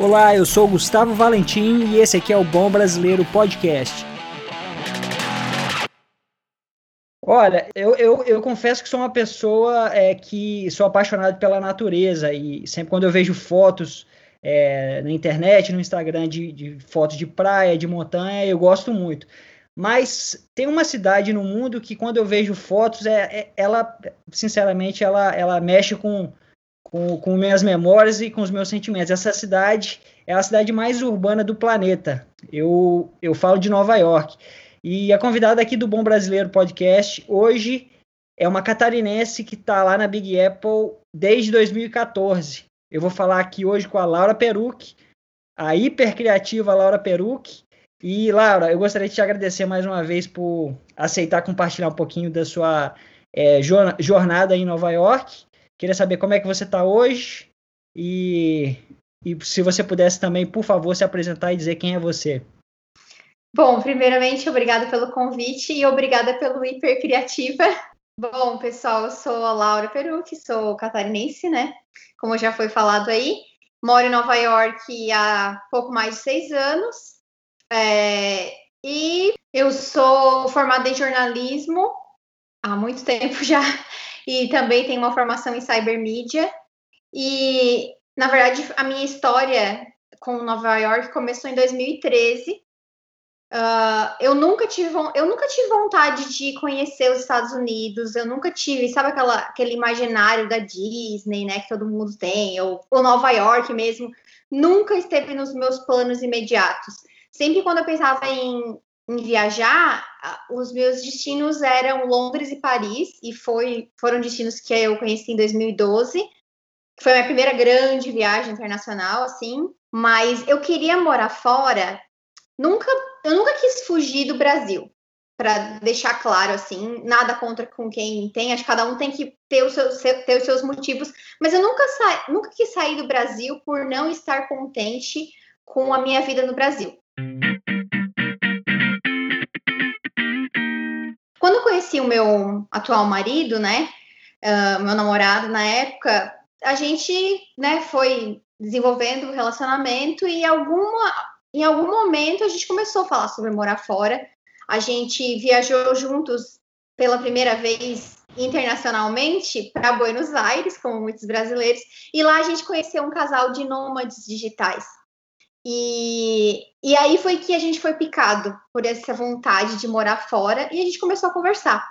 Olá, eu sou Gustavo Valentim e esse aqui é o Bom Brasileiro Podcast. Olha, eu, eu, eu confesso que sou uma pessoa é, que sou apaixonado pela natureza e sempre quando eu vejo fotos é, na internet, no Instagram, de, de fotos de praia, de montanha, eu gosto muito. Mas tem uma cidade no mundo que quando eu vejo fotos, é, é ela, sinceramente, ela, ela mexe com, com, com minhas memórias e com os meus sentimentos. Essa cidade é a cidade mais urbana do planeta. Eu, eu falo de Nova York. E a convidada aqui do Bom Brasileiro Podcast hoje é uma catarinense que está lá na Big Apple desde 2014. Eu vou falar aqui hoje com a Laura Peruc, a hipercriativa Laura Peruc. E, Laura, eu gostaria de te agradecer mais uma vez por aceitar compartilhar um pouquinho da sua é, jornada em Nova York Queria saber como é que você está hoje e, e se você pudesse também, por favor, se apresentar e dizer quem é você. Bom, primeiramente, obrigada pelo convite e obrigada pelo Hiper Criativa. Bom, pessoal, eu sou a Laura Perucci, sou catarinense, né? Como já foi falado aí. Moro em Nova York há pouco mais de seis anos. É, e eu sou formada em jornalismo há muito tempo já e também tenho uma formação em cybermídia. E, na verdade, a minha história com Nova York começou em 2013. Uh, ah, eu nunca tive eu nunca tive vontade de conhecer os Estados Unidos. Eu nunca tive, sabe aquela, aquele imaginário da Disney, né, que todo mundo tem, ou, ou Nova York mesmo. Nunca esteve nos meus planos imediatos. Sempre quando eu pensava em em viajar, os meus destinos eram Londres e Paris, e foi, foram destinos que eu conheci em 2012. Foi a minha primeira grande viagem internacional, assim. Mas eu queria morar fora. Nunca, eu nunca quis fugir do Brasil, para deixar claro, assim. Nada contra com quem tem. Acho que cada um tem que ter os seus, ter os seus motivos. Mas eu nunca, sa, nunca quis sair do Brasil por não estar contente com a minha vida no Brasil. Quando eu conheci o meu atual marido, né, uh, meu namorado na época, a gente, né, foi desenvolvendo o relacionamento e alguma, em algum momento a gente começou a falar sobre morar fora. A gente viajou juntos pela primeira vez internacionalmente para Buenos Aires, como muitos brasileiros, e lá a gente conheceu um casal de nômades digitais. E, e aí foi que a gente foi picado por essa vontade de morar fora e a gente começou a conversar.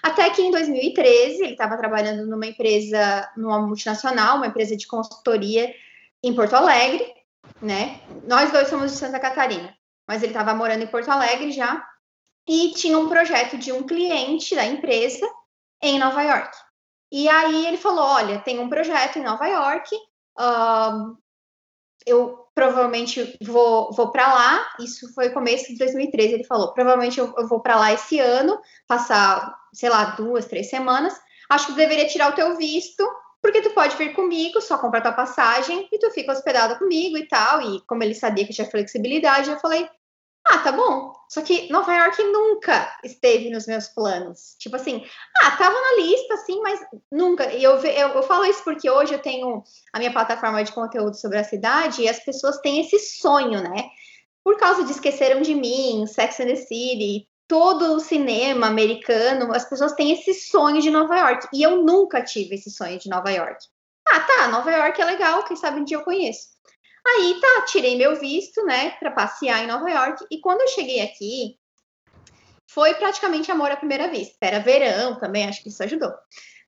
Até que em 2013 ele estava trabalhando numa empresa, numa multinacional, uma empresa de consultoria em Porto Alegre, né? Nós dois somos de Santa Catarina, mas ele estava morando em Porto Alegre já e tinha um projeto de um cliente da empresa em Nova York. E aí ele falou: Olha, tem um projeto em Nova York, uh, eu provavelmente vou, vou para lá. Isso foi começo de 2013. Ele falou: provavelmente eu, eu vou para lá esse ano, passar, sei lá, duas, três semanas. Acho que tu deveria tirar o teu visto, porque tu pode vir comigo, só comprar tua passagem e tu fica hospedado comigo e tal. E como ele sabia que tinha flexibilidade, eu falei: ah, tá bom. Só que Nova York nunca esteve nos meus planos. Tipo assim, ah, tava na lista, assim, mas nunca. E eu, eu, eu falo isso porque hoje eu tenho a minha plataforma de conteúdo sobre a cidade e as pessoas têm esse sonho, né? Por causa de Esqueceram de Mim, Sex and the City, todo o cinema americano, as pessoas têm esse sonho de Nova York. E eu nunca tive esse sonho de Nova York. Ah, tá, Nova York é legal, quem sabe um dia eu conheço. Aí tá, tirei meu visto, né, para passear em Nova York. E quando eu cheguei aqui, foi praticamente amor à primeira vista. Era verão também, acho que isso ajudou.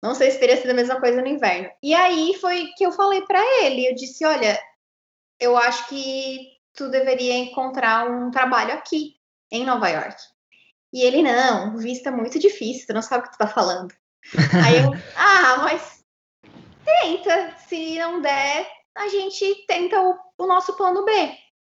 Não sei se teria sido a mesma coisa no inverno. E aí foi que eu falei para ele, eu disse, olha, eu acho que tu deveria encontrar um trabalho aqui em Nova York. E ele, não, visto é muito difícil, tu não sabe o que tu tá falando. aí eu, ah, mas tenta, se não der, a gente tenta o, o nosso plano B.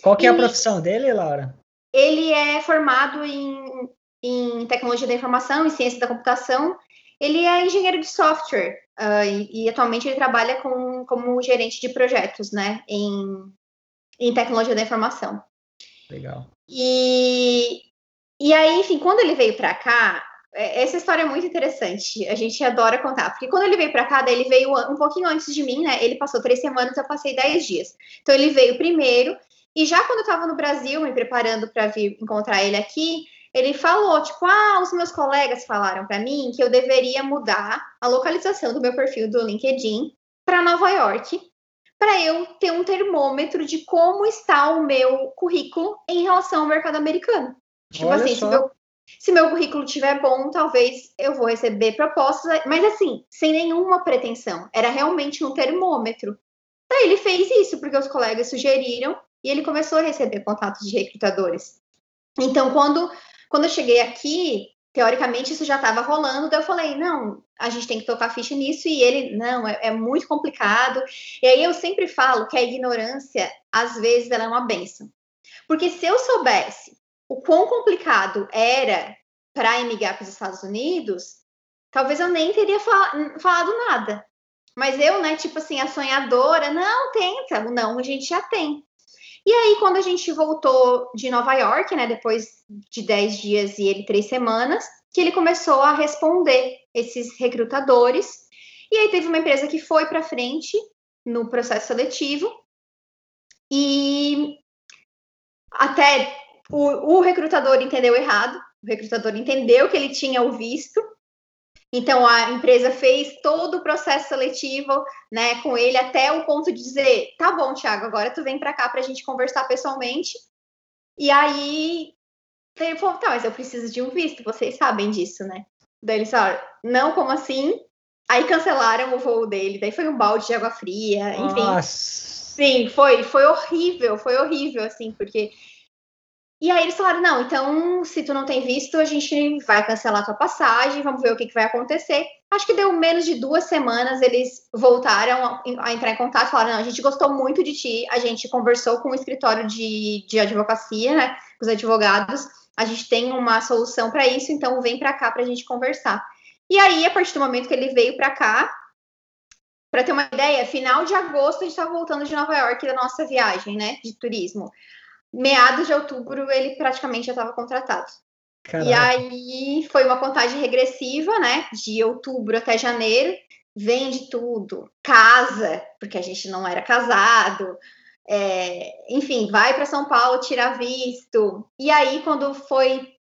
Qual que é a profissão dele, Laura? Ele é formado em, em tecnologia da informação e ciência da computação. Ele é engenheiro de software uh, e, e, atualmente ele trabalha com, como gerente de projetos, né, em, em tecnologia da informação. Legal. E, e aí, enfim, quando ele veio para cá, essa história é muito interessante. A gente adora contar. Porque quando ele veio para cá, daí ele veio um pouquinho antes de mim, né? Ele passou três semanas, eu passei dez dias. Então ele veio primeiro. E já quando eu estava no Brasil, me preparando para vir encontrar ele aqui, ele falou, tipo, ah, os meus colegas falaram para mim que eu deveria mudar a localização do meu perfil do LinkedIn para Nova York, para eu ter um termômetro de como está o meu currículo em relação ao mercado americano. Tipo Olha assim, só. se meu, se meu currículo tiver bom, talvez eu vou receber propostas, mas assim, sem nenhuma pretensão. Era realmente um termômetro. Daí ele fez isso, porque os colegas sugeriram, e ele começou a receber contatos de recrutadores. Então, quando, quando eu cheguei aqui, teoricamente isso já estava rolando, daí eu falei, não, a gente tem que tocar ficha nisso, e ele, não, é, é, muito complicado. E aí eu sempre falo que a ignorância, às vezes, ela é uma benção. Porque se eu soubesse o quão complicado era para emigrar para os Estados Unidos, talvez eu nem teria fal falado nada. Mas eu, né, tipo assim, a sonhadora, não, tenta, não, a gente já tem. E aí, quando a gente voltou de Nova York, né, depois de 10 dias e ele três semanas, que ele começou a responder esses recrutadores. E aí teve uma empresa que foi para frente no processo seletivo e até o, o recrutador entendeu errado, o recrutador entendeu que ele tinha o visto, então a empresa fez todo o processo seletivo, né, com ele até o ponto de dizer, tá bom, Thiago, agora tu vem para cá para a gente conversar pessoalmente. E aí ele falou, tá, mas eu preciso de um visto, vocês sabem disso, né? Daí eles falaram, não, como assim? Aí cancelaram o voo dele, daí foi um balde de água fria, enfim. Nossa. Sim, foi, foi horrível, foi horrível, assim, porque e aí eles falaram: não, então, se tu não tem visto, a gente vai cancelar tua passagem, vamos ver o que, que vai acontecer. Acho que deu menos de duas semanas, eles voltaram a, entrar em contato, falaram: não, a gente gostou muito de ti, a gente conversou com o escritório de, de advocacia, né, com os advogados, a gente tem uma solução para isso, então vem para cá para a gente conversar. E aí, a partir do momento que ele veio para cá, para ter uma ideia, final de agosto a gente estava voltando de Nova York da nossa viagem, né, de turismo meados de outubro ele praticamente já estava contratado. Caraca. E aí foi uma contagem regressiva, né? De outubro até janeiro, vende tudo, casa, porque a gente não era casado, é, enfim, vai para São Paulo tirar visto. E aí, quando foi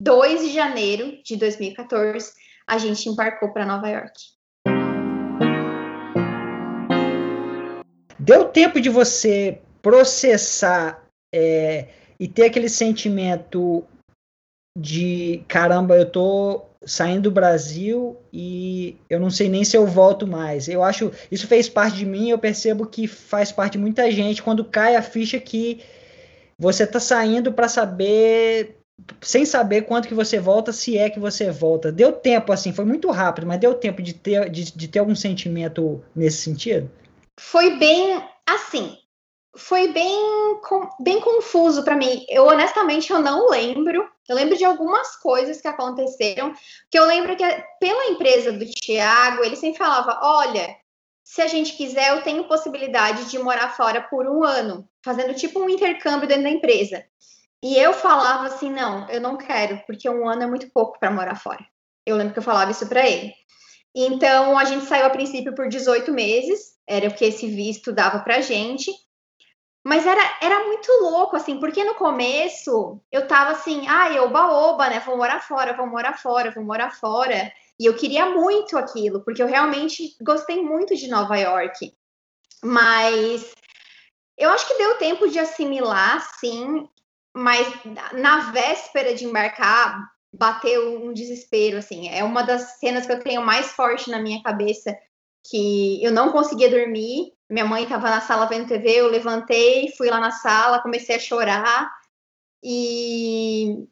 2 de janeiro de 2014, a gente embarcou para Nova York. Deu tempo de você processar é, e ter aquele sentimento de caramba, eu tô saindo do Brasil e eu não sei nem se eu volto mais. Eu acho isso fez parte de mim, eu percebo que faz parte de muita gente quando cai a ficha que você tá saindo para saber sem saber quanto que você volta, se é que você volta. Deu tempo assim, foi muito rápido, mas deu tempo de ter de, de ter algum sentimento nesse sentido? Foi bem assim foi bem, bem confuso para mim. Eu honestamente eu não lembro. Eu lembro de algumas coisas que aconteceram, que eu lembro que pela empresa do Tiago, ele sempre falava: "Olha, se a gente quiser, eu tenho possibilidade de morar fora por um ano, fazendo tipo um intercâmbio dentro da empresa". E eu falava assim: "Não, eu não quero, porque um ano é muito pouco para morar fora". Eu lembro que eu falava isso para ele. Então, a gente saiu a princípio por 18 meses, era o que esse visto dava pra gente. Mas era, era muito louco, assim, porque no começo eu tava assim, ai, ah, oba-oba, né? Vou morar fora, vou morar fora, vou morar fora. E eu queria muito aquilo, porque eu realmente gostei muito de Nova York. Mas eu acho que deu tempo de assimilar, sim, mas na véspera de embarcar, bateu um desespero, assim. É uma das cenas que eu tenho mais forte na minha cabeça, que eu não conseguia dormir minha mãe estava na sala vendo TV, eu levantei, fui lá na sala, comecei a chorar e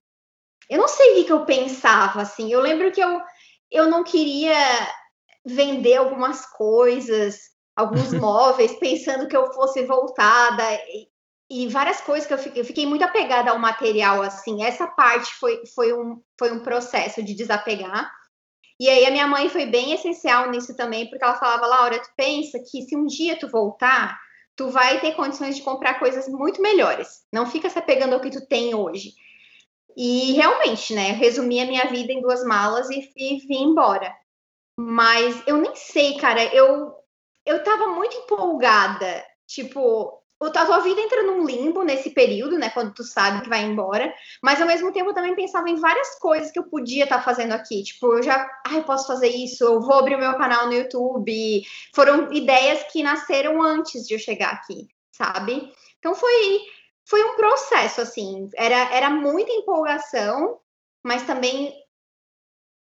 eu não sei o que eu pensava, assim. Eu lembro que eu, eu não queria vender algumas coisas, alguns móveis, pensando que eu fosse voltada e, e várias coisas que eu fiquei, eu fiquei muito apegada ao material, assim. Essa parte foi, foi, um, foi um processo de desapegar. E aí a minha mãe foi bem essencial nisso também, porque ela falava, Laura, tu pensa que se um dia tu voltar, tu vai ter condições de comprar coisas muito melhores. Não fica se apegando ao que tu tem hoje. E realmente, né, resumi a minha vida em duas malas e, e vim embora. Mas eu nem sei, cara, eu eu tava muito empolgada. Tipo, a tua vida entra num limbo nesse período, né? Quando tu sabe que vai embora. Mas ao mesmo tempo eu também pensava em várias coisas que eu podia estar tá fazendo aqui. Tipo, eu já, ai, posso fazer isso, eu vou abrir o meu canal no YouTube. Foram ideias que nasceram antes de eu chegar aqui, sabe? Então foi foi um processo, assim. Era, era muita empolgação, mas também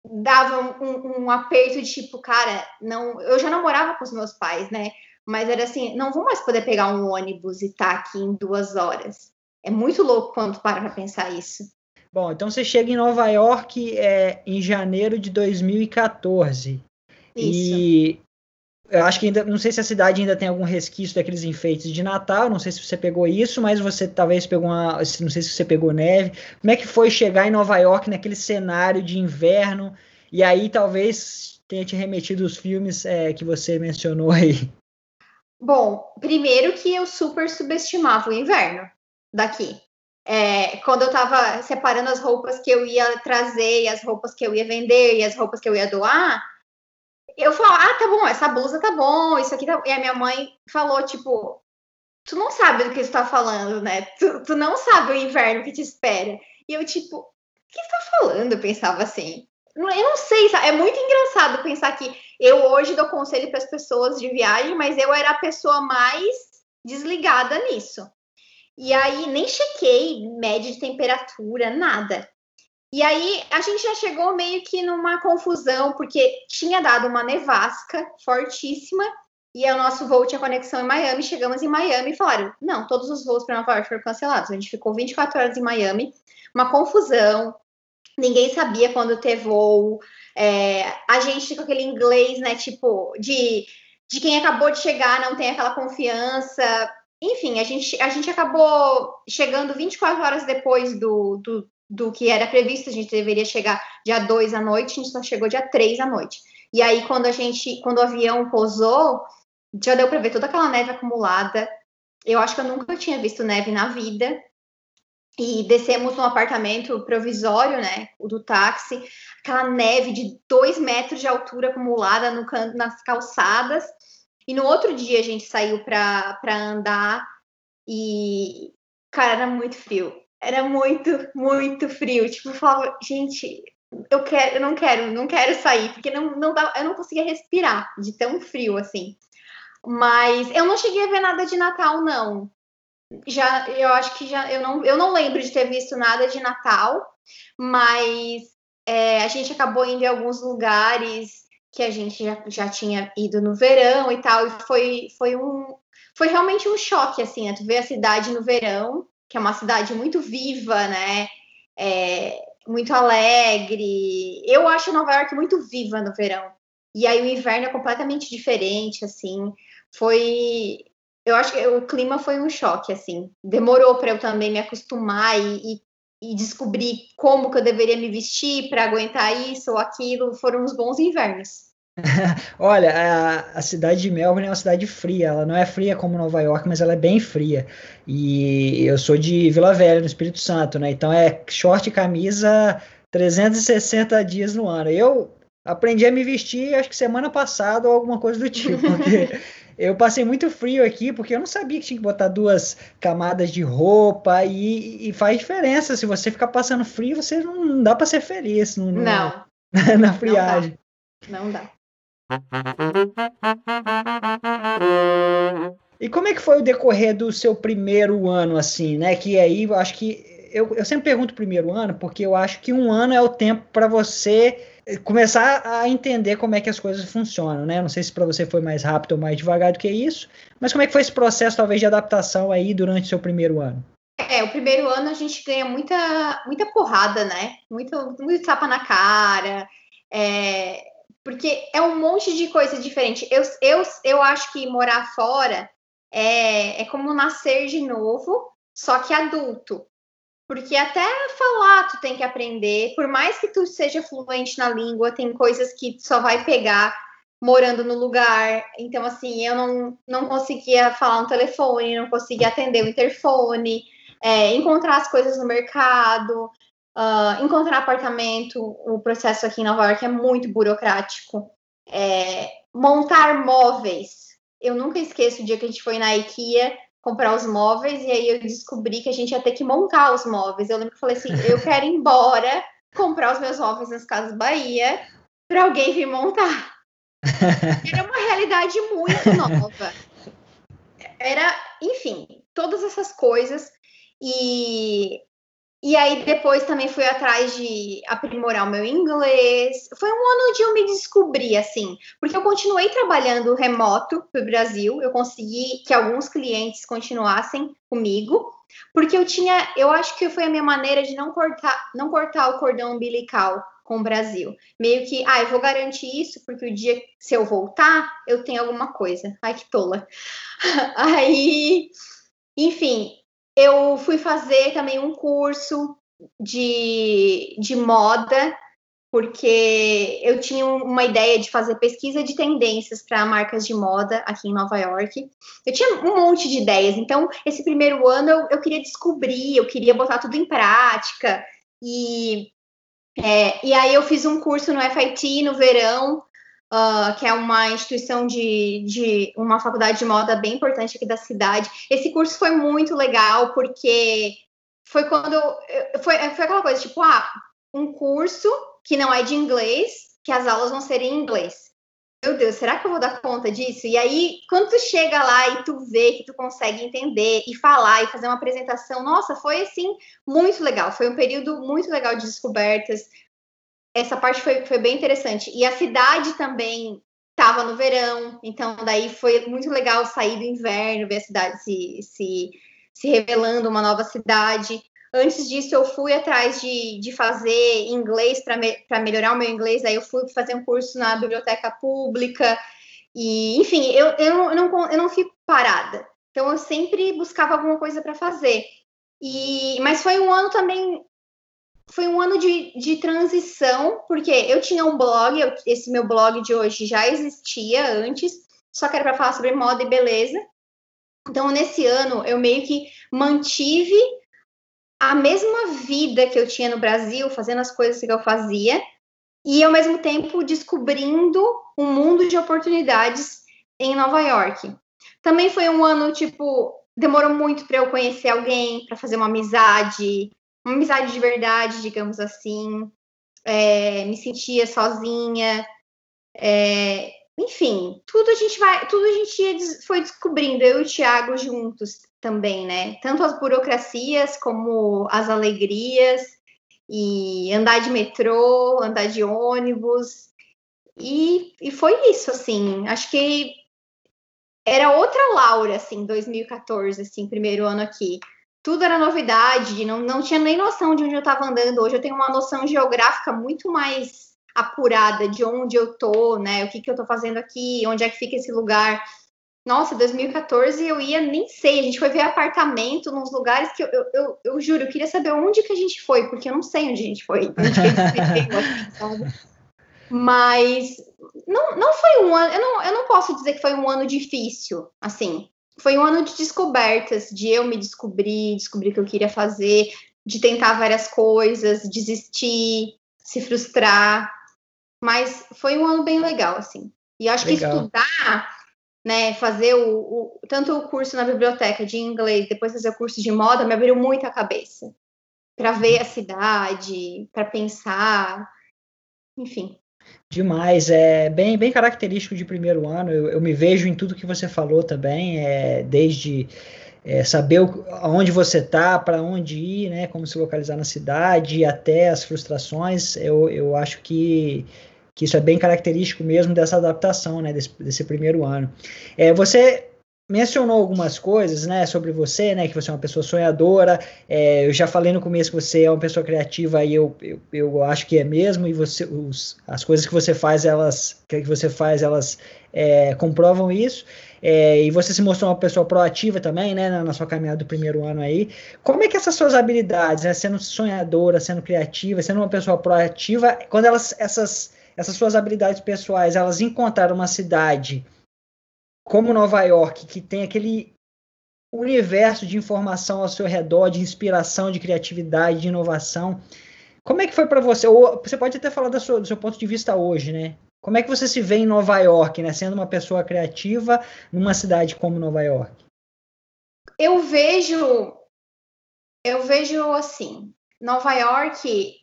dava um, um, aperto de tipo, cara, não, eu já não morava com os meus pais, né? Mas era assim, não vou mais poder pegar um ônibus e estar tá aqui em duas horas. É muito louco quando para pra pensar isso. Bom, então você chega em Nova York é, em janeiro de 2014. Isso. E eu acho que ainda, não sei se a cidade ainda tem algum resquício daqueles enfeites de Natal, não sei se você pegou isso, mas você talvez pegou uma, não sei se você pegou neve. Como é que foi chegar em Nova York naquele cenário de inverno? E aí talvez tenha te remetido os filmes é, que você mencionou aí. Bom, primeiro que eu super subestimava o inverno daqui. É, quando eu estava separando as roupas que eu ia trazer, e as roupas que eu ia vender, e as roupas que eu ia doar, eu falo, ah, tá bom, essa blusa tá bom, isso aqui tá E a minha mãe falou, tipo, tu não sabe do que tu tá falando, né? Tu, tu não sabe o inverno que te espera. E eu, tipo, o que tu tá falando? Eu pensava assim. Eu não sei, é muito engraçado pensar que eu hoje dou conselho para as pessoas de viagem, mas eu era a pessoa mais desligada nisso. E aí nem chequei média de temperatura, nada. E aí a gente já chegou meio que numa confusão, porque tinha dado uma nevasca fortíssima e o nosso voo tinha conexão em Miami. Chegamos em Miami e falaram: não, todos os voos para Nova York foram cancelados. A gente ficou 24 horas em Miami, uma confusão, ninguém sabia quando ter voo. É, a gente com aquele inglês, né, tipo, de, de quem acabou de chegar, não tem aquela confiança. Enfim, a gente, a gente acabou chegando 24 horas depois do, do, do que era previsto, a gente deveria chegar dia 2 à noite, a gente só chegou dia 3 à noite. E aí, quando a gente, quando o avião pousou, já deu para ver toda aquela neve acumulada. Eu acho que eu nunca tinha visto neve na vida. E descemos no apartamento provisório, né, o do táxi, aquela neve de dois metros de altura acumulada no canto, nas calçadas. E no outro dia a gente saiu para andar e, cara, era muito frio era muito, muito frio. Tipo, eu falava, gente, eu quero, eu não quero, não quero sair, porque não, não dá, eu não conseguia respirar de tão frio assim. Mas eu não cheguei a ver nada de Natal, não. Já, eu acho que já, eu não, eu não lembro de ter visto nada de Natal, mas é, a gente acabou indo em alguns lugares que a gente já, já tinha ido no verão e tal, e foi, foi um, foi realmente um choque, assim, né? Tu vê a cidade no verão que é uma cidade muito viva, né? É, muito alegre. Eu acho Nova York muito viva no verão. E aí o inverno é completamente diferente, assim. Foi. Eu acho que o clima foi um choque, assim. Demorou para eu também me acostumar e, e, e, descobrir como que eu deveria me vestir para aguentar isso ou aquilo. Foram uns bons invernos. Olha, a, a, cidade de Melbourne é uma cidade fria. Ela não é fria como Nova York, mas ela é bem fria. E eu sou de Vila Velha, no Espírito Santo, né? Então é short e camisa 360 dias no ano. Eu aprendi a me vestir, acho que semana passada ou alguma coisa do tipo, porque eu passei muito frio aqui, porque eu não sabia que tinha que botar duas camadas de roupa e, e faz diferença. Se você ficar passando frio, você não, não dá para ser feliz. No, não. na friagem. Não dá. Não dá. E como é que foi o decorrer do seu primeiro ano, assim, né? Que aí eu acho que. Eu, eu sempre pergunto primeiro ano, porque eu acho que um ano é o tempo para você começar a entender como é que as coisas funcionam, né? Não sei se para você foi mais rápido ou mais devagar do que isso, mas como é que foi esse processo, talvez, de adaptação aí durante o seu primeiro ano? É, o primeiro ano a gente ganha muita, muita porrada, né? Muito, muito tapa na cara. É, porque é um monte de coisa diferente. Eu, eu, eu acho que morar fora é, é como nascer de novo, só que adulto. Porque até falar tu tem que aprender, por mais que tu seja fluente na língua, tem coisas que só vai pegar morando no lugar. Então, assim, eu não, não conseguia falar no telefone, não conseguia atender o interfone, é, encontrar as coisas no mercado. Uh, encontrar apartamento, o processo aqui em Nova York é muito burocrático. É, montar móveis. Eu nunca esqueço o dia que a gente foi na IKEA comprar os móveis e aí eu descobri que a gente ia ter que montar os móveis. Eu lembro que eu falei assim: eu quero ir embora, comprar os meus móveis nas Casas Bahia para alguém vir montar. Era uma realidade muito nova. Era, enfim, todas essas coisas. E e aí depois também fui atrás de aprimorar o meu inglês. Foi um ano de eu me descobrir, assim, porque eu continuei trabalhando remoto para o Brasil. Eu consegui que alguns clientes continuassem comigo, porque eu tinha, eu acho que foi a minha maneira de não cortar, não cortar o cordão umbilical com o Brasil. Meio que, ah, eu vou garantir isso, porque o dia se eu voltar, eu tenho alguma coisa. Ai, que tola. Aí, enfim, eu fui fazer também um curso de, de moda, porque eu tinha uma ideia de fazer pesquisa de tendências para marcas de moda aqui em Nova York. Eu tinha um monte de ideias, então esse primeiro ano eu, eu queria descobrir, eu queria botar tudo em prática. E, é, e aí eu fiz um curso no FIT no verão, uh, que é uma instituição de, de uma faculdade de moda bem importante aqui da cidade. Esse curso foi muito legal, porque foi quando. Foi, foi aquela coisa, tipo, ah, um curso que não é de inglês, que as aulas vão ser em inglês. Meu Deus, será que eu vou dar conta disso? E aí, quando tu chega lá e tu vê que tu consegue entender e falar e fazer uma apresentação, nossa, foi assim muito legal. Foi um período muito legal de descobertas essa parte foi, foi bem interessante. E a cidade também estava no verão, então daí foi muito legal sair do inverno, ver a cidade se, se, se revelando uma nova cidade. Antes disso, eu fui atrás de, de fazer inglês para me, melhorar o meu inglês, aí eu fui fazer um curso na biblioteca pública, e enfim, eu, eu, eu, não, eu não fico parada. Então, eu sempre buscava alguma coisa para fazer. E, mas foi um ano também foi um ano de, de transição, porque eu tinha um blog, eu, esse meu blog de hoje já existia antes, só que era para falar sobre moda e beleza. Então, nesse ano, eu meio que mantive a mesma vida que eu tinha no Brasil, fazendo as coisas que eu fazia, e ao mesmo tempo descobrindo um mundo de oportunidades em Nova York. Também foi um ano, tipo, demorou muito para eu conhecer alguém, para fazer uma amizade, uma amizade de verdade, digamos assim. É, me sentia sozinha. É, enfim, tudo a gente vai, tudo a gente foi descobrindo, eu e o Thiago juntos também, né? Tanto as burocracias como as alegrias, e andar de metrô, andar de ônibus. E, e foi isso, assim. Acho que era outra Laura, assim, 2014, assim, primeiro ano aqui tudo era novidade, não, não tinha nem noção de onde eu estava andando. Hoje eu tenho uma noção geográfica muito mais apurada de onde eu tô, né? O que, que eu tô fazendo aqui, onde é que fica esse lugar. Nossa, 2014 eu ia, nem sei, a gente foi ver apartamento nos lugares que eu, eu, eu, eu juro, eu queria saber onde que a gente foi, porque eu não sei onde a gente foi, a gente foi, Mas não, não foi um ano, eu não, eu não posso dizer que foi um ano difícil, assim, foi um ano de descobertas, de eu me descobrir, descobrir o que eu queria fazer, de tentar várias coisas, desistir, se frustrar. Mas foi um ano bem legal, assim. E acho legal. que estudar, né, fazer o, o, tanto o curso na biblioteca de inglês, depois fazer o curso de moda, me abriu muito a cabeça para ver a cidade, para pensar, enfim. Demais, é bem, bem característico de primeiro ano. Eu, eu me vejo em tudo que você falou também, é, desde é, saber o, aonde você está, para onde ir, né, como se localizar na cidade, até as frustrações. Eu, eu acho que, que isso é bem característico mesmo dessa adaptação, né, desse, desse primeiro ano. É, você mencionou algumas coisas, né, sobre você, né, que você é uma pessoa sonhadora. É, eu já falei no começo que você é uma pessoa criativa e eu, eu, eu acho que é mesmo. E você, os, as coisas que você faz, elas, que você faz, elas é, comprovam isso. É, e você se mostrou uma pessoa proativa também, né, na, na, sua caminhada do primeiro ano aí. Como é que essas suas habilidades, né, sendo sonhadora, sendo criativa, sendo uma pessoa proativa, quando elas, essas, essas suas habilidades pessoais, elas encontraram uma cidade como Nova York, que tem aquele universo de informação ao seu redor, de inspiração, de criatividade, de inovação. como é que foi para você? Ou você pode até falar sua, do seu ponto de vista hoje, né? Como é que você se vê em Nova York, né? Sendo uma pessoa criativa numa cidade como Nova York? Eu vejo, eu vejo assim, Nova York,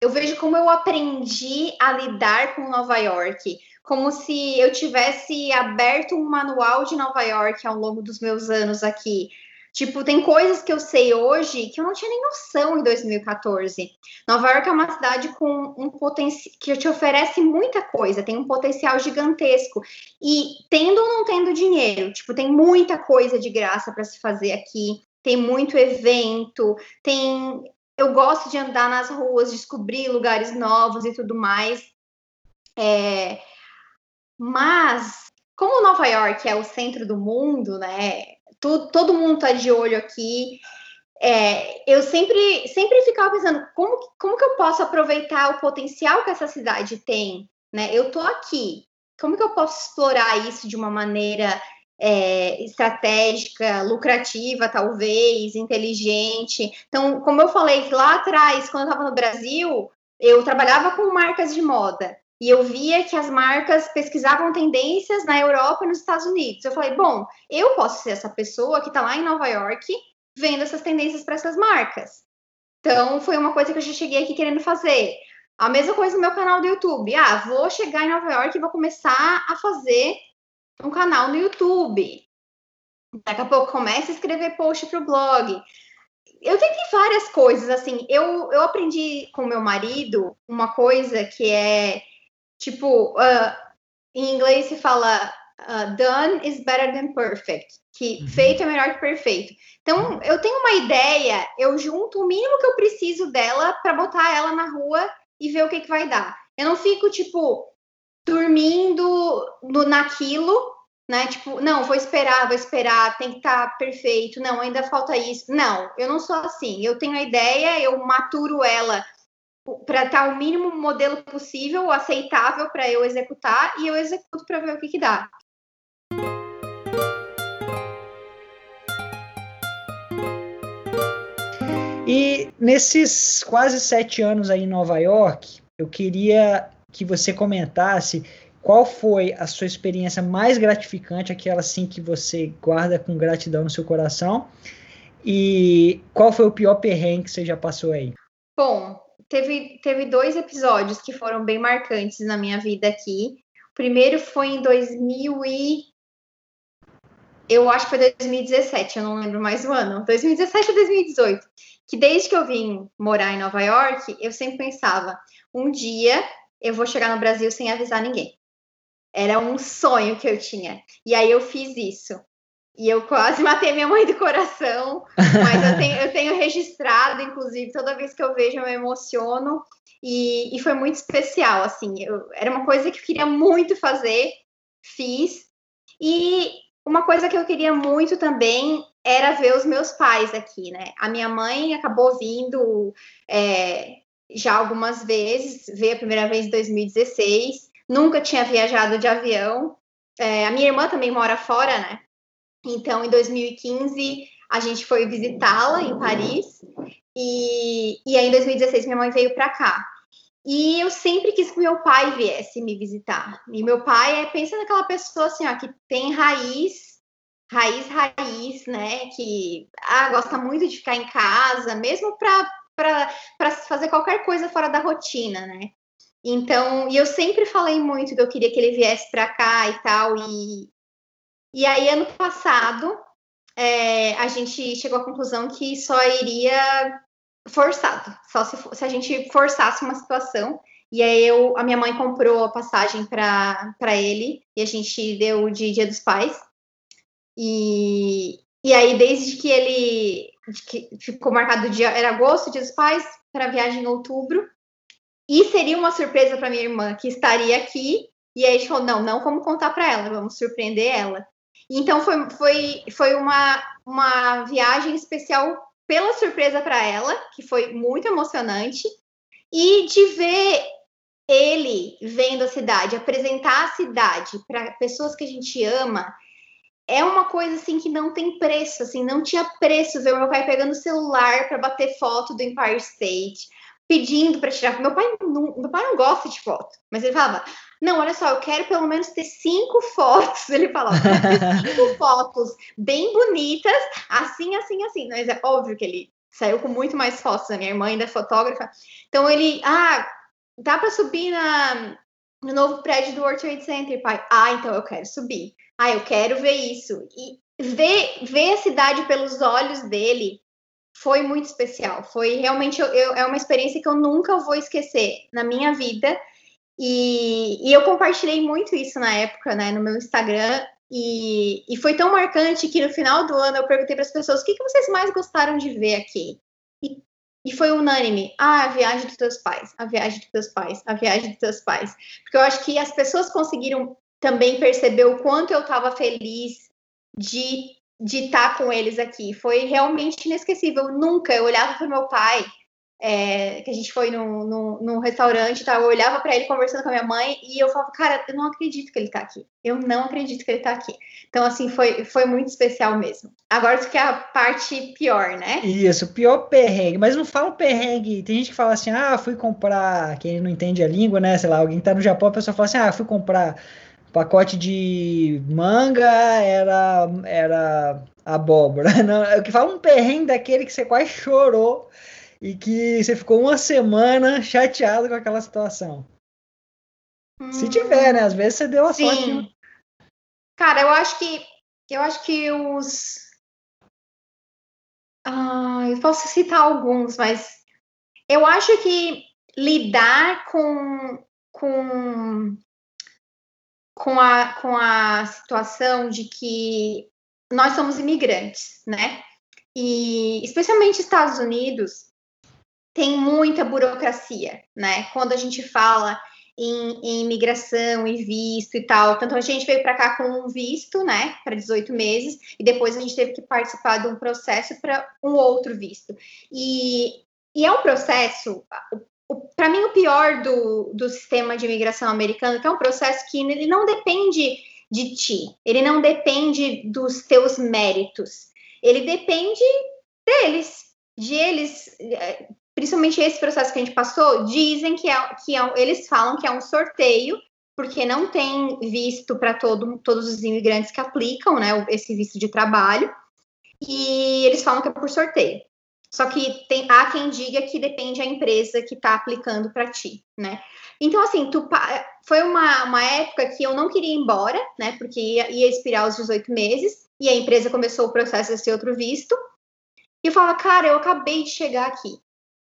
eu vejo como eu aprendi a lidar com Nova York, como se eu tivesse aberto um manual de Nova York ao longo dos meus anos aqui. Tipo, tem coisas que eu sei hoje que eu não tinha nem noção em 2014. Nova York é uma cidade com um potencial que te oferece muita coisa, tem um potencial gigantesco. E tendo ou não tendo dinheiro, tipo, tem muita coisa de graça para se fazer aqui, tem muito evento, tem eu gosto de andar nas ruas, descobrir lugares novos e tudo mais. É... Mas, como Nova York é o centro do mundo, né? todo, todo mundo tá de olho aqui. É, eu sempre, sempre ficava pensando como, como que eu posso aproveitar o potencial que essa cidade tem, né? Eu tô aqui, como que eu posso explorar isso de uma maneira é, estratégica, lucrativa, talvez, inteligente. Então, como eu falei lá atrás, quando eu estava no Brasil, eu trabalhava com marcas de moda e eu via que as marcas pesquisavam tendências na Europa e nos Estados Unidos. Eu falei, bom, eu posso ser essa pessoa que está lá em Nova York vendo essas tendências para essas marcas. Então, foi uma coisa que eu já cheguei aqui querendo fazer. A mesma coisa no meu canal do YouTube. Ah, vou chegar em Nova York e vou começar a fazer um canal no YouTube. Daqui a pouco começa a escrever post para o blog. Eu tentei várias coisas, assim. Eu, eu aprendi com meu marido uma coisa que é Tipo, uh, em inglês se fala uh, done is better than perfect, que uhum. feito é melhor que perfeito. Então, eu tenho uma ideia, eu junto o mínimo que eu preciso dela para botar ela na rua e ver o que, que vai dar. Eu não fico, tipo, dormindo no, naquilo, né? Tipo, não, vou esperar, vou esperar, tem que estar tá perfeito, não, ainda falta isso. Não, eu não sou assim. Eu tenho a ideia, eu maturo ela para estar o mínimo modelo possível, aceitável para eu executar, e eu executo para ver o que, que dá. E nesses quase sete anos aí em Nova York, eu queria que você comentasse qual foi a sua experiência mais gratificante, aquela assim que você guarda com gratidão no seu coração, e qual foi o pior perrengue que você já passou aí? Bom, teve, teve dois episódios que foram bem marcantes na minha vida aqui. O primeiro foi em 2000 e... Eu acho que foi 2017, eu não lembro mais o ano. 2017 ou 2018. Que desde que eu vim morar em Nova York, eu sempre pensava, um dia eu vou chegar no Brasil sem avisar ninguém. Era um sonho que eu tinha. E aí eu fiz isso. E eu quase matei minha mãe do coração, mas eu tenho, eu tenho registrado, inclusive, toda vez que eu vejo eu me emociono. E, e foi muito especial, assim. Eu, era uma coisa que eu queria muito fazer, fiz. E uma coisa que eu queria muito também era ver os meus pais aqui, né? A minha mãe acabou vindo é, já algumas vezes, veio a primeira vez em 2016, nunca tinha viajado de avião. É, a minha irmã também mora fora, né? Então, em 2015, a gente foi visitá-la em Paris. E, e aí, em 2016, minha mãe veio para cá. E eu sempre quis que meu pai viesse me visitar. E meu pai é, pensa naquela pessoa assim, ó, que tem raiz, raiz, raiz, né? Que ah, gosta muito de ficar em casa, mesmo para fazer qualquer coisa fora da rotina, né? Então, e eu sempre falei muito que eu queria que ele viesse para cá e tal, e, e aí, ano passado, é, a gente chegou à conclusão que só iria forçado, só se, se a gente forçasse uma situação. E aí eu, a minha mãe comprou a passagem para ele e a gente deu de Dia dos Pais. E, e aí, desde que ele que ficou marcado o dia, era agosto, Dia dos Pais, para viagem em outubro. E seria uma surpresa para minha irmã, que estaria aqui. E aí a gente falou: não, não vamos contar para ela, vamos surpreender ela. Então foi, foi, foi uma, uma viagem especial pela surpresa para ela, que foi muito emocionante, e de ver ele vendo a cidade, apresentar a cidade para pessoas que a gente ama, é uma coisa assim que não tem preço, assim, não tinha preço ver meu pai pegando o celular para bater foto do Empire State, pedindo para tirar. Meu pai, não, meu pai não gosta de foto, mas ele falava: Não, olha só, eu quero pelo menos ter cinco fotos. Ele falava: cinco fotos bem bonitas, assim, assim, assim. Mas é óbvio que ele saiu com muito mais fotos. A minha irmã ainda é fotógrafa. Então ele, ah, dá para subir na, no novo prédio do World Trade Center, pai. Ah, então eu quero subir. Ah, eu quero ver isso. E ver, ver a cidade pelos olhos dele foi muito especial. Foi realmente eu, eu, é uma experiência que eu nunca vou esquecer na minha vida. E, e eu compartilhei muito isso na época, né, no meu Instagram. E, e foi tão marcante que no final do ano eu perguntei para as pessoas o que, que vocês mais gostaram de ver aqui. E, e foi unânime. Ah, a viagem dos teus pais, a viagem dos teus pais, a viagem dos teus pais. Porque eu acho que as pessoas conseguiram também perceber o quanto eu estava feliz de de estar com eles aqui. Foi realmente inesquecível. Nunca eu olhava para meu pai, é, que a gente foi num, num, num restaurante, tá? eu olhava para ele conversando com a minha mãe e eu falava, cara, eu não acredito que ele está aqui. Eu não acredito que ele está aqui. Então, assim, foi, foi muito especial mesmo. Agora isso que é a parte pior, né? Isso, pior perrengue. Mas não fala perrengue. Tem gente que fala assim, ah, fui comprar. Quem não entende a língua, né? Sei lá, alguém tá no Japão, a pessoa fala assim, ah, fui comprar pacote de manga era, era abóbora. Não, é o que fala um perrengue daquele que você quase chorou e que você ficou uma semana chateado com aquela situação. Hum, Se tiver, né? Às vezes você deu a sim. sorte. Cara, eu acho que eu acho que os ah, eu posso citar alguns, mas eu acho que lidar com, com com a, com a situação de que nós somos imigrantes, né? E especialmente Estados Unidos tem muita burocracia, né? Quando a gente fala em, em imigração e visto e tal, tanto a gente veio para cá com um visto, né, para 18 meses, e depois a gente teve que participar de um processo para um outro visto. E, e é um processo, para mim, o pior do, do sistema de imigração americano é um processo que ele não depende de ti, ele não depende dos teus méritos, ele depende deles, de eles, é, principalmente esse processo que a gente passou, dizem que, é, que é, eles falam que é um sorteio, porque não tem visto para todo, todos os imigrantes que aplicam, né, esse visto de trabalho, e eles falam que é por sorteio. Só que tem, há quem diga que depende da empresa que está aplicando para ti, né? Então, assim, tu, foi uma, uma época que eu não queria ir embora, né? Porque ia, ia expirar os 18 meses, e a empresa começou o processo desse outro visto. E eu falava, cara, eu acabei de chegar aqui.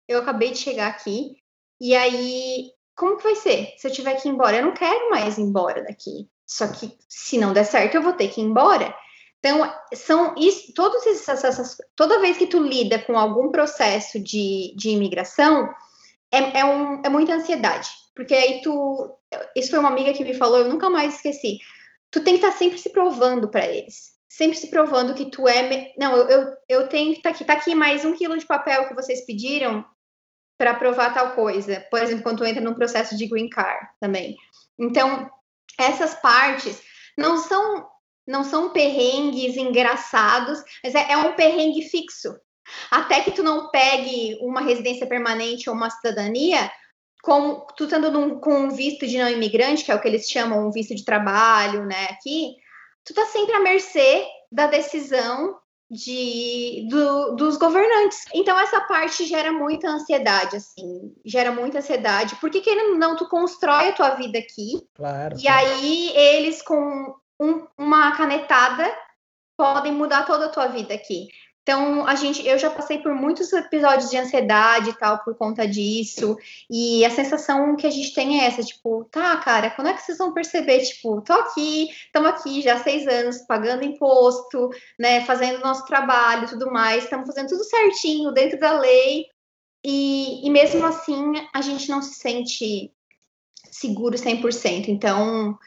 Eu acabei de chegar aqui. E aí, como que vai ser se eu tiver que ir embora? Eu não quero mais ir embora daqui. Só que se não der certo, eu vou ter que ir embora. Então, são isso, todos esses, essas, toda vez que tu lida com algum processo de, de imigração, é, é, um, é muita ansiedade. Porque aí tu. Isso foi uma amiga que me falou, eu nunca mais esqueci. Tu tem que estar tá sempre se provando para eles. Sempre se provando que tu é. Não, eu, eu, eu tenho que estar tá aqui. Tá aqui mais um quilo de papel que vocês pediram para provar tal coisa. Por exemplo, quando entra num processo de green card também. Então, essas partes não são não são perrengues engraçados, mas é, é, um perrengue fixo. Até que tu não pegue uma residência permanente ou uma cidadania, como tu estando num, com um visto de não imigrante, que é o que eles chamam um visto de trabalho, né, aqui, tu tá sempre à mercê da decisão de, do, dos governantes. Então, essa parte gera muita ansiedade, assim, gera muita ansiedade, porque querendo não, tu constrói a tua vida aqui. Claro. E aí, eles com um, uma canetada podem mudar toda a tua vida aqui. Então, a gente, eu já passei por muitos episódios de ansiedade e tal por conta disso. E a sensação que a gente tem é essa, tipo, tá, cara, quando é que vocês vão perceber? Tipo, tô aqui, estamos aqui já há seis anos, pagando imposto, né, fazendo nosso trabalho e tudo mais, estamos fazendo tudo certinho, dentro da lei. E, e mesmo assim, a gente não se sente seguro 100%. Então,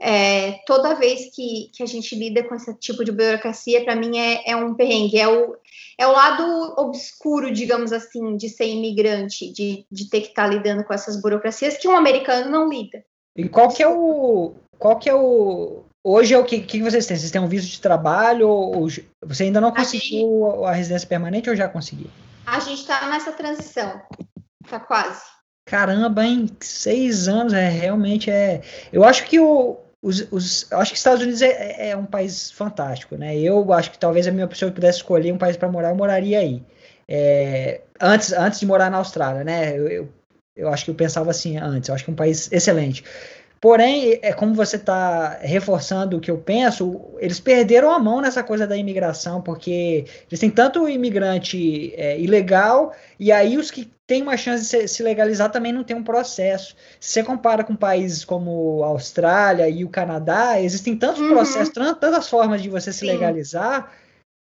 é, toda vez que, que a gente lida com esse tipo de burocracia, para mim é, é um perrengue, é o, é o lado obscuro, digamos assim, de ser imigrante, de, de ter que estar tá lidando com essas burocracias que um americano não lida. E qual que é o. Qual que é o. Hoje é o que, que vocês têm? Vocês têm um visto de trabalho? Ou, você ainda não conseguiu a, gente, a residência permanente ou já conseguiu? A gente está nessa transição. tá quase. Caramba, hein? Seis anos, é realmente é. Eu acho que o, os, os, acho que Estados Unidos é, é, é, um país fantástico, né? Eu acho que talvez a minha pessoa pudesse escolher um país para morar, eu moraria aí. É, antes, antes de morar na Austrália, né? Eu, eu, eu, acho que eu pensava assim antes. Eu acho que é um país excelente. Porém, é como você está reforçando o que eu penso, eles perderam a mão nessa coisa da imigração, porque eles têm tanto imigrante é, ilegal, e aí os que têm uma chance de se, se, legalizar também não tem um processo. Se você compara com países como a Austrália e o Canadá, existem tantos uhum. processos, tantas formas de você se Sim. legalizar.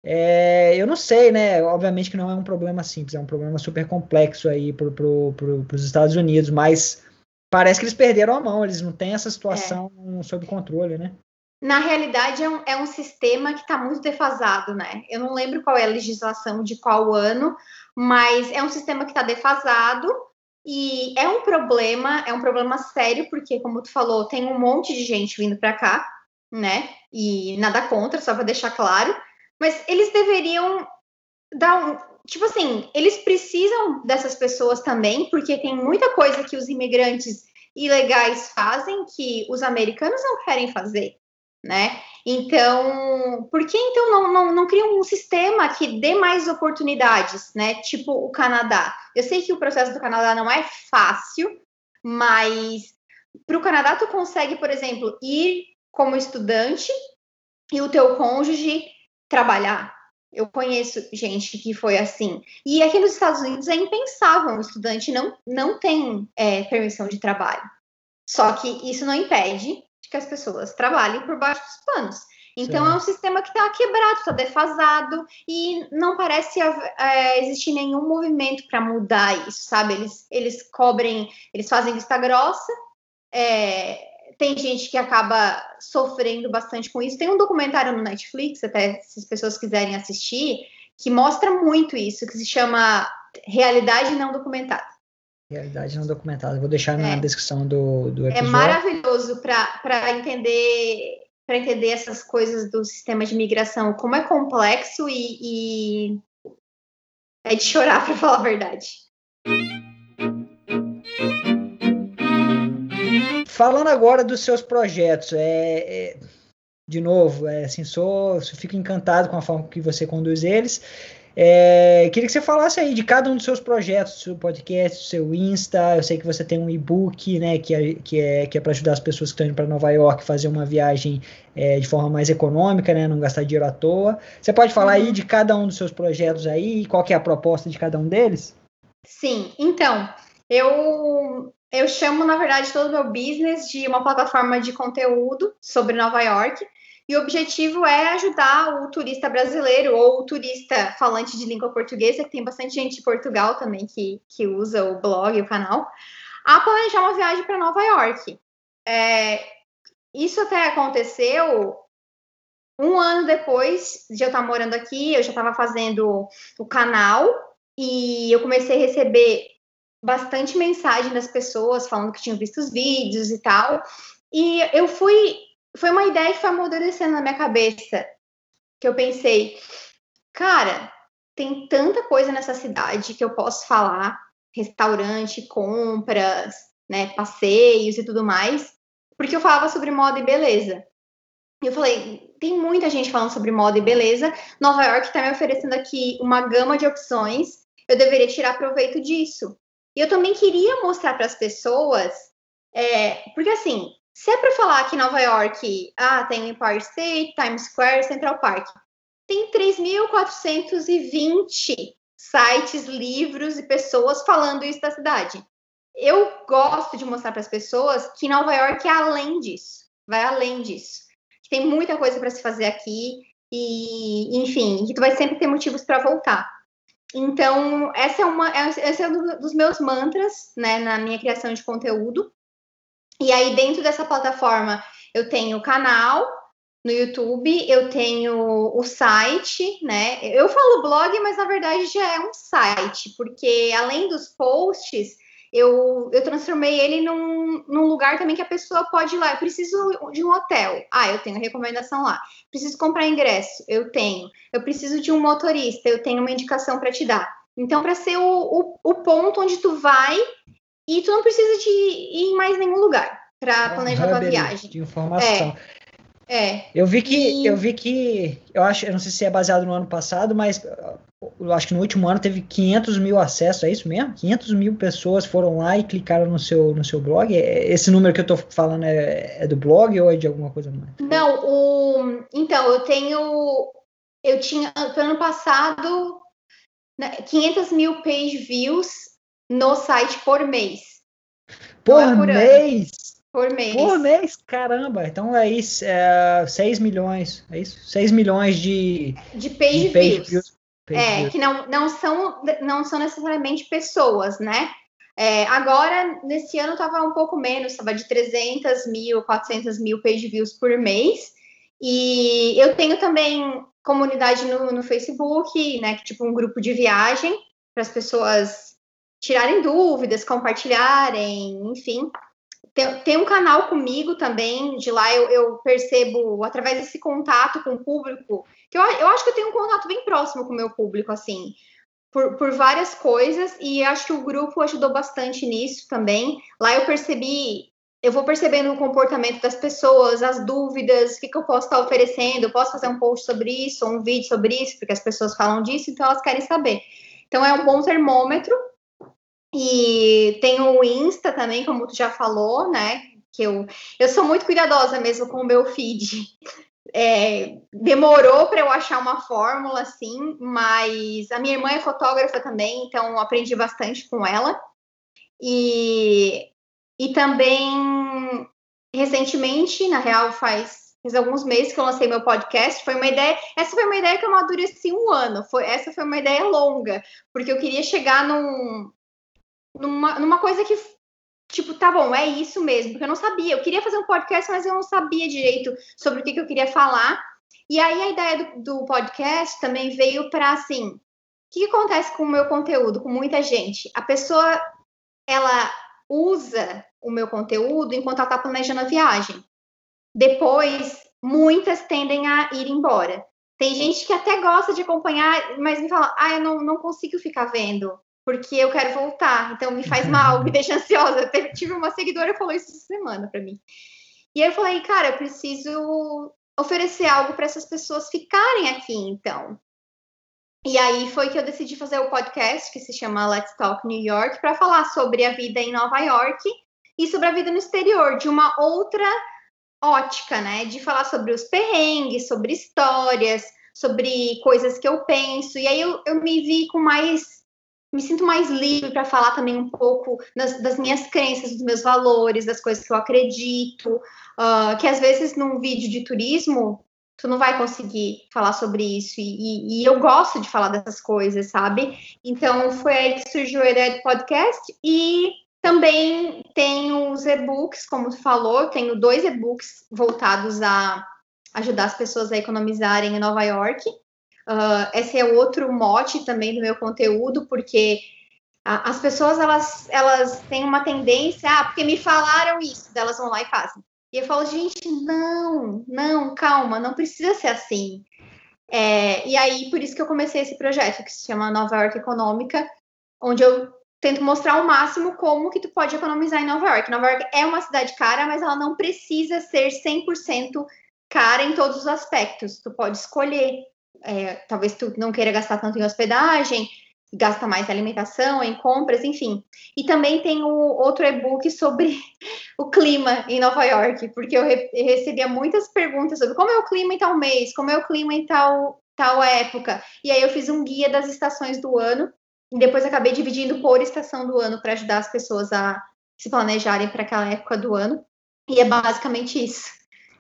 É, eu não sei, né? Obviamente que não é um problema simples, é um problema super complexo aí para pro, pro, os Estados Unidos, mas parece que eles perderam a mão, eles não têm essa situação é. sob controle, né? Na realidade, é um, é um sistema que está muito defasado, né? Eu não lembro qual é a legislação de qual ano, mas é um sistema que está defasado e é um problema, é um problema sério, porque, como tu falou, tem um monte de gente vindo para cá, né? E nada contra, só para deixar claro, mas eles deveriam dar um, tipo assim, eles precisam dessas pessoas também, porque tem muita coisa que os imigrantes ilegais fazem que os americanos não querem fazer, né? Então, por que então não, não, não criam um sistema que dê mais oportunidades, né? Tipo o Canadá. Eu sei que o processo do Canadá não é fácil, mas para o Canadá tu consegue, por exemplo, ir como estudante e o teu cônjuge trabalhar, eu conheço gente que foi assim. E aqui nos Estados Unidos é impensável, um estudante não, não tem é, permissão de trabalho. Só que isso não impede que as pessoas trabalhem por baixo dos panos. Então Sim. é um sistema que está quebrado, está defasado e não parece é, existir nenhum movimento para mudar isso, sabe? Eles, eles cobrem, eles fazem vista grossa, é, tem gente que acaba sofrendo bastante com isso. Tem um documentário no Netflix, até se as pessoas quiserem assistir, que mostra muito isso, que se chama Realidade Não Documentada. Realidade não documentada. Vou deixar na é. descrição do, do é episódio. É maravilhoso para entender para entender essas coisas do sistema de migração, como é complexo e, e é de chorar para falar a verdade. Falando agora dos seus projetos, é, é de novo, é, assim, sou, sou, fico encantado com a forma que você conduz eles. É, queria que você falasse aí de cada um dos seus projetos, seu podcast, seu Insta. Eu sei que você tem um e-book, né, que é, que é, que é para ajudar as pessoas que estão indo para Nova York fazer uma viagem é, de forma mais econômica, né, não gastar dinheiro à toa. Você pode falar aí uhum. de cada um dos seus projetos aí, qual que é a proposta de cada um deles? Sim, então, eu eu chamo, na verdade, todo o meu business de uma plataforma de conteúdo sobre Nova York. E o objetivo é ajudar o turista brasileiro ou o turista falante de língua portuguesa, que tem bastante gente de Portugal também que, que usa o blog o canal, a planejar uma viagem para Nova York. É, isso até aconteceu um ano depois de eu estar morando aqui, eu já estava fazendo o canal e eu comecei a receber bastante mensagem das pessoas falando que tinham visto os vídeos e tal. E eu fui. Foi uma ideia que foi amadurecendo na minha cabeça. Que eu pensei, cara, tem tanta coisa nessa cidade que eu posso falar: restaurante, compras, né, passeios e tudo mais. Porque eu falava sobre moda e beleza. E eu falei, tem muita gente falando sobre moda e beleza. Nova York está me oferecendo aqui uma gama de opções. Eu deveria tirar proveito disso. E eu também queria mostrar para as pessoas, é, porque assim, se é para falar que Nova York, ah, tem Empire State, Times Square, Central Park, tem 3.420 sites, livros e pessoas falando isso da cidade. Eu gosto de mostrar para as pessoas que Nova York é além disso, vai além disso. Tem muita coisa para se fazer aqui e, enfim, que tu vai sempre ter motivos para voltar. Então, essa é uma, esse é um dos meus mantras, né, na minha criação de conteúdo. E aí, dentro dessa plataforma, eu tenho o canal no YouTube, eu tenho o site, né? Eu falo blog, mas na verdade já é um site, porque além dos posts, eu, eu transformei ele num, num lugar também que a pessoa pode ir lá. Eu preciso de um hotel. Ah, eu tenho recomendação lá. Preciso comprar ingresso. Eu tenho. Eu preciso de um motorista. Eu tenho uma indicação para te dar. Então, para ser o, o, o, ponto onde tu vai e tu não precisa de ir em mais nenhum lugar para é planejar tua viagem. De informação. É. é. Eu vi que, e... eu vi que, eu acho, eu não sei se é baseado no ano passado, mas eu acho que no último ano teve 500 mil acessos, é isso mesmo? 500 mil pessoas foram lá e clicaram no seu, no seu blog? É, esse número que eu estou falando é, é, do blog ou é de alguma coisa mais? Não, o, então, eu tenho, eu tinha, no ano passado, 500 né, mil page views no site por mês. Por, é por mês? Por mês. Por mês, caramba. Então é isso, é 6 milhões, é isso? 6 milhões de, de page, de page views. views. É, que não, não, são, não são necessariamente pessoas, né? É, agora, nesse ano, estava um pouco menos, estava de 300 mil, 400 mil page views por mês. E eu tenho também comunidade no, no Facebook, né? Tipo um grupo de viagem para as pessoas tirarem dúvidas, compartilharem, enfim. Tem, tem, um canal comigo também, de lá eu, eu, percebo, através desse contato com o público, que eu, eu acho que eu tenho um contato bem próximo com o meu público, assim, por, por várias coisas, e acho que o grupo ajudou bastante nisso também. Lá eu percebi eu vou percebendo o comportamento das pessoas, as dúvidas, o que, que, eu posso estar oferecendo, eu posso fazer um post sobre isso, ou um vídeo sobre isso, porque as pessoas falam disso, então elas querem saber. Então é um bom termômetro. E tem o Insta também, como tu já falou, né? Que eu, eu sou muito cuidadosa mesmo com o meu feed. É, demorou para eu achar uma fórmula, assim, mas a minha irmã é fotógrafa também, então aprendi bastante com ela. E e também, recentemente, na real, faz, faz alguns meses que eu lancei meu podcast, foi uma ideia, essa foi uma ideia que eu amadureci um ano, foi, essa foi uma ideia longa, porque eu queria chegar num, numa, numa coisa que tipo, tá bom, é isso mesmo, porque eu não sabia. Eu queria fazer um podcast, mas eu não sabia direito sobre o que, que eu queria falar. E aí a ideia do, do podcast também veio para assim: o que, que acontece com o meu conteúdo, com muita gente? A pessoa ela usa o meu conteúdo enquanto ela está planejando a viagem. Depois, muitas tendem a ir embora. Tem gente que até gosta de acompanhar, mas me fala, ah, eu não, não consigo ficar vendo, porque eu quero voltar, então me faz mal, me deixa ansiosa. Eu tive uma seguidora que falou isso essa semana para mim. E aí eu falei, cara, eu preciso oferecer algo para essas pessoas ficarem aqui, então. E aí foi que eu decidi fazer o podcast que se chama Let's Talk New York para falar sobre a vida em Nova York e sobre a vida no exterior de uma outra ótica, né? De falar sobre os perrengues, sobre histórias, sobre coisas que eu penso. E aí eu, eu me vi com mais me sinto mais livre para falar também um pouco das, das, minhas crenças, dos meus valores, das coisas que eu acredito, uh, que às vezes num vídeo de turismo tu não vai conseguir falar sobre isso. E, e, eu gosto de falar dessas coisas, sabe? Então foi aí que surgiu ideia do podcast. E também tenho os e-books, como tu falou, tenho dois e-books voltados a ajudar as pessoas a economizarem em Nova York. Uh, esse é outro mote também do meu conteúdo, porque as pessoas elas, elas têm uma tendência, ah, porque me falaram isso, elas vão lá e fazem. E eu falo, gente, não, não, calma, não precisa ser assim. É, e aí, por isso que eu comecei esse projeto, que se chama Nova York Econômica, onde eu tento mostrar ao máximo como que tu pode economizar em Nova York. Nova York é uma cidade cara, mas ela não precisa ser 100% cara em todos os aspectos. Tu pode escolher, é, talvez tu não queira gastar tanto em hospedagem, gasta mais em alimentação, em compras, enfim. E também tem o outro e-book sobre o clima em Nova York, porque eu, re recebia muitas perguntas sobre como é o clima em tal mês, como é o clima em tal, tal época. E aí eu fiz um guia das estações do ano, e depois acabei dividindo por estação do ano para ajudar as pessoas a se planejarem para aquela época do ano. E é basicamente isso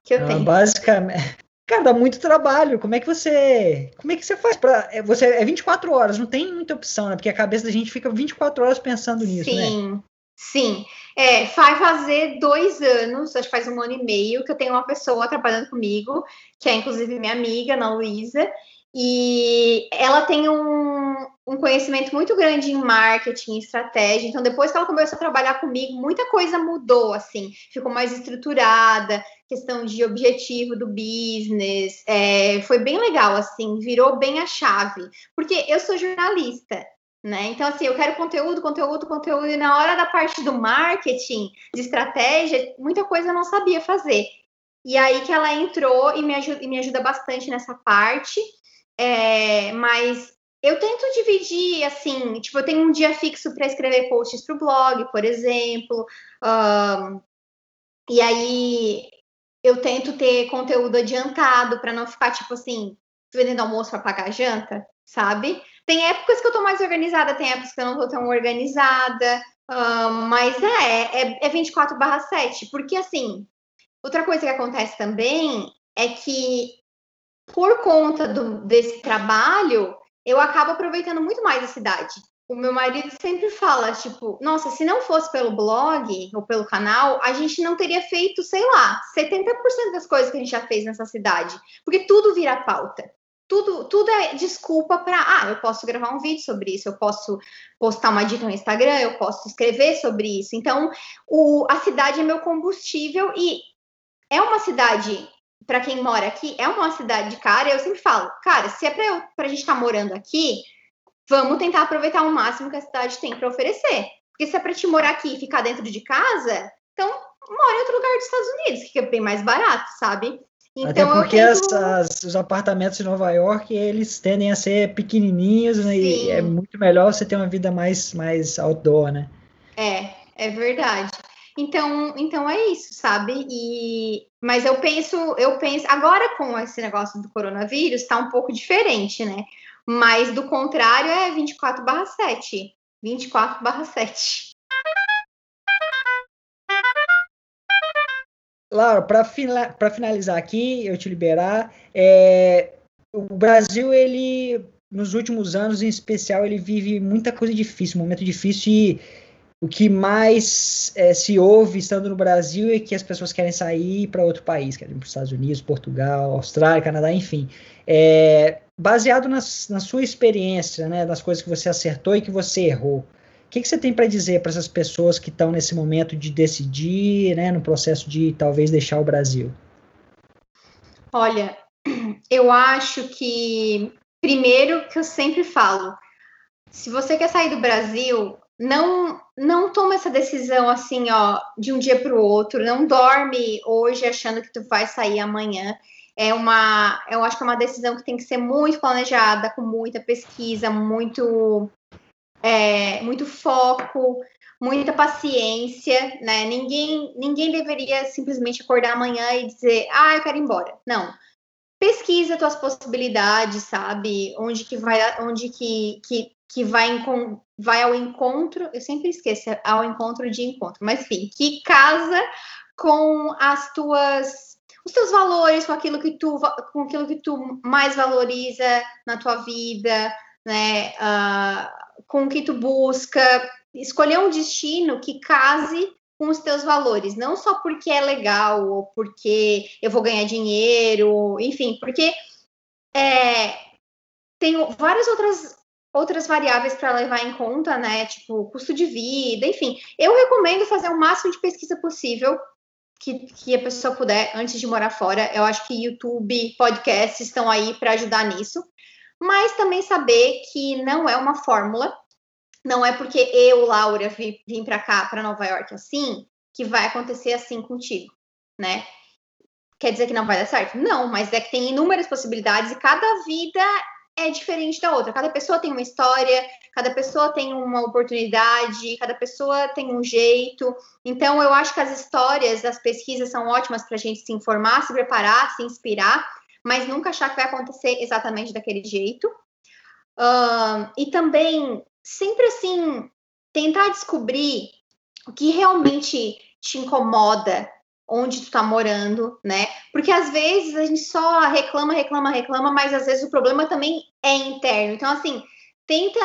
que eu ah, tenho. Basicamente, Cara, dá muito trabalho. Como é que você. Como é que você faz para é, Você é 24 horas, não tem muita opção, né? Porque a cabeça da gente fica 24 horas pensando nisso, sim, né? Sim. Sim. É, vai fazer dois anos, acho que faz um ano e meio, que eu tenho uma pessoa trabalhando comigo, que é inclusive minha amiga, Ana Luísa, e ela tem um, um conhecimento muito grande em marketing, estratégia. Então, depois que ela começou a trabalhar comigo, muita coisa mudou, assim, ficou mais estruturada, questão de objetivo do business, é, foi bem legal, assim, virou bem a chave. Porque eu sou jornalista, Né? Então, assim, eu quero conteúdo, conteúdo, conteúdo, e na hora da parte do marketing, de estratégia, muita coisa eu não sabia fazer. E aí que ela entrou e me ajuda, e me ajuda bastante nessa parte. É, mas eu tento dividir, assim, tipo, eu tenho um dia fixo para escrever posts para o blog, por exemplo. Um, e aí eu tento ter conteúdo adiantado para não ficar, tipo assim, vendendo almoço para pagar janta, sabe? Tem épocas que eu tô mais organizada, tem épocas que eu não tô tão organizada, mas é, é, é 24 barra 7, porque assim, outra coisa que acontece também é que por conta do, desse trabalho, eu acabo aproveitando muito mais a cidade. O meu marido sempre fala, tipo, nossa, se não fosse pelo blog ou pelo canal, a gente não teria feito, sei lá, 70% das coisas que a gente já fez nessa cidade. Porque tudo vira pauta tudo, tudo é desculpa para, ah, eu posso gravar um vídeo sobre isso, eu posso postar uma dica no Instagram, eu posso escrever sobre isso. Então, o, a cidade é meu combustível e é uma cidade, para quem mora aqui, é uma cidade cara. Eu sempre falo, cara, se é para a gente estar tá morando aqui, vamos tentar aproveitar o máximo que a cidade tem para oferecer. Porque se é para te morar aqui e ficar dentro de casa, então mora em outro lugar dos Estados Unidos, que é bem mais barato, sabe? Então, Até porque tento... os apartamentos de Nova York, eles tendem a ser pequenininhos né, e é muito melhor você ter uma vida mais, mais outdoor, né? É, é verdade. Então, então é isso, sabe? E mas eu penso, eu penso agora com esse negócio do coronavírus está um pouco diferente, né? Mas do contrário é 24/7. 24/7. Laura, para finalizar aqui, eu te liberar, é, o Brasil, ele, nos últimos anos em especial, ele vive muita coisa difícil, momento difícil e o que mais é, se ouve estando no Brasil é que as pessoas querem sair para outro país, querem para os Estados Unidos, Portugal, Austrália, Canadá, enfim. É, baseado nas, na sua experiência, né, nas coisas que você acertou e que você errou, que, que você tem para dizer para essas pessoas que estão nesse momento de decidir, né, no processo de talvez deixar o Brasil? Olha, eu acho que, primeiro, que eu sempre falo, se você quer sair do Brasil, não não toma essa decisão assim, ó, de um dia para o outro, não dorme hoje achando que tu vai sair amanhã. É uma, eu acho que é uma decisão que tem que ser muito planejada, com muita pesquisa, muito é, muito foco, muita paciência, né? Ninguém, ninguém deveria simplesmente acordar amanhã e dizer, ah, eu quero ir embora. Não. Pesquisa tuas possibilidades, sabe? Onde que vai, onde que, que, que vai, vai ao encontro, eu sempre esqueço, é ao encontro de encontro, mas enfim, que casa com as tuas os teus valores, com aquilo que tu com aquilo que tu mais valoriza na tua vida, né? Uh, com o que tu busca, escolher um destino que case com os teus valores, não só porque é legal ou porque eu vou ganhar dinheiro, enfim, porque é, tem várias outras outras variáveis para levar em conta, né? Tipo, custo de vida, enfim. Eu recomendo fazer o máximo de pesquisa possível que, que a pessoa puder antes de morar fora. Eu acho que YouTube, podcasts estão aí para ajudar nisso. Mas também saber que não é uma fórmula, não é porque eu, Laura, vim, vim para cá, para Nova York, assim, que vai acontecer assim contigo, né? Quer dizer que não vai dar certo? Não, mas é que tem inúmeras possibilidades e cada vida é diferente da outra. Cada pessoa tem uma história, cada pessoa tem uma oportunidade, cada pessoa tem um jeito. Então, eu acho que as histórias, as pesquisas são ótimas para a gente se informar, se preparar, se inspirar, mas nunca achar que vai acontecer exatamente daquele jeito. Uh, e também sempre assim, tentar descobrir o que realmente te incomoda onde tu tá morando, né? Porque às vezes a gente só reclama, reclama, reclama, mas às vezes o problema também é interno. Então, assim, tenta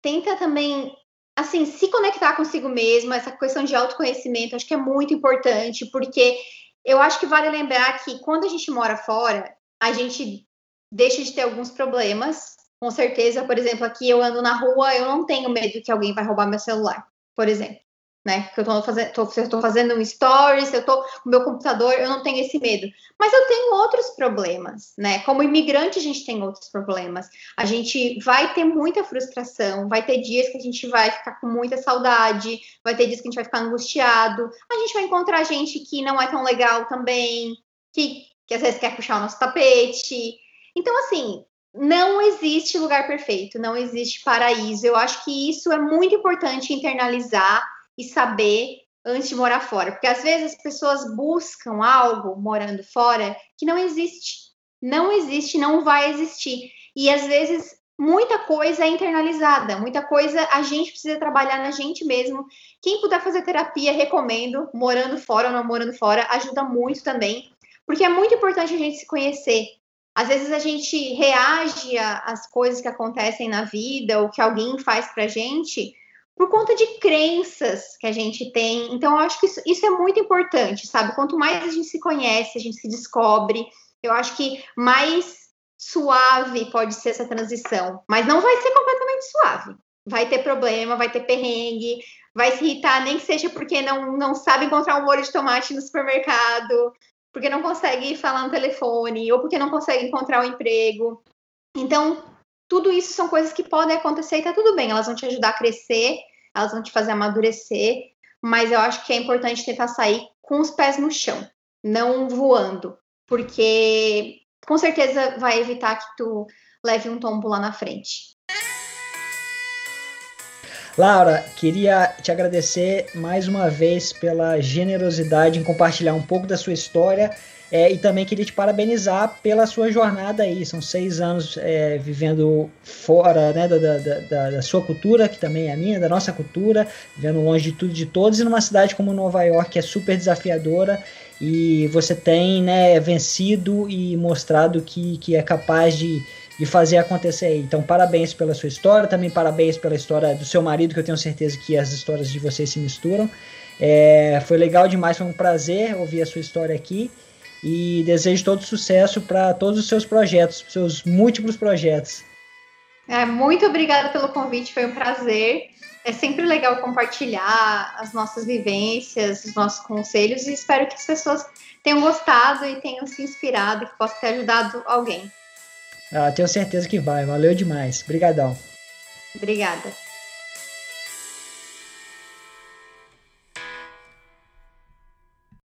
tenta também assim, se conectar consigo mesma, essa questão de autoconhecimento, acho que é muito importante, porque eu acho que vale lembrar que quando a gente mora fora, a gente deixa de ter alguns problemas com certeza, por exemplo, aqui eu ando na rua, eu não tenho medo que alguém vai roubar meu celular, por exemplo, né? Eu tô fazendo, tô, se eu tô fazendo um story, se eu tô com meu computador, eu não tenho esse medo. Mas eu tenho outros problemas, né? Como imigrante, a gente tem outros problemas. A gente vai ter muita frustração, vai ter dias que a gente vai ficar com muita saudade, vai ter dias que a gente vai ficar angustiado, a gente vai encontrar gente que não é tão legal também, que, que às vezes quer puxar o nosso tapete. Então, assim, não existe lugar perfeito, não existe paraíso. Eu acho que isso é muito importante internalizar e saber antes de morar fora. Porque às vezes as pessoas buscam algo morando fora que não existe. Não existe, não vai existir. E às vezes muita coisa é internalizada, muita coisa a gente precisa trabalhar na gente mesmo. Quem puder fazer terapia, recomendo, morando fora ou não morando fora, ajuda muito também. Porque é muito importante a gente se conhecer. Às vezes a gente reage às coisas que acontecem na vida ou que alguém faz pra gente por conta de crenças que a gente tem. Então, eu acho que isso, isso, é muito importante, sabe? Quanto mais a gente se conhece, a gente se descobre, eu acho que mais suave pode ser essa transição. Mas não vai ser completamente suave. Vai ter problema, vai ter perrengue, vai se irritar, nem que seja porque não, não sabe encontrar um molho de tomate no supermercado, porque não consegue falar no telefone, ou porque não consegue encontrar um emprego. Então, tudo isso são coisas que podem acontecer e tá tudo bem, elas vão te ajudar a crescer, elas vão te fazer amadurecer, mas eu acho que é importante tentar sair com os pés no chão, não voando, porque com certeza vai evitar que tu leve um tombo lá na frente. Laura, queria te agradecer mais uma vez pela generosidade em compartilhar um pouco da sua história é, e também queria te parabenizar pela sua jornada aí. São seis anos é, vivendo fora né, da, da, da, da, sua cultura, que também é a minha, da nossa cultura, vivendo longe de tudo de todos, e numa cidade como Nova York, que é super desafiadora. E você tem né, vencido e mostrado que, que é capaz de, de fazer acontecer aí. Então, parabéns pela sua história, também parabéns pela história do seu marido, que eu tenho certeza que as histórias de vocês se misturam. É, foi legal demais, foi um prazer ouvir a sua história aqui e desejo todo sucesso para todos os seus projetos, seus múltiplos projetos. É, muito obrigada pelo convite, foi um prazer. É sempre legal compartilhar as nossas vivências, os nossos conselhos e espero que as pessoas tenham gostado e tenham se inspirado e que possa ter ajudado alguém. Ah, tenho certeza que vai. Valeu demais. Obrigadão. Obrigada.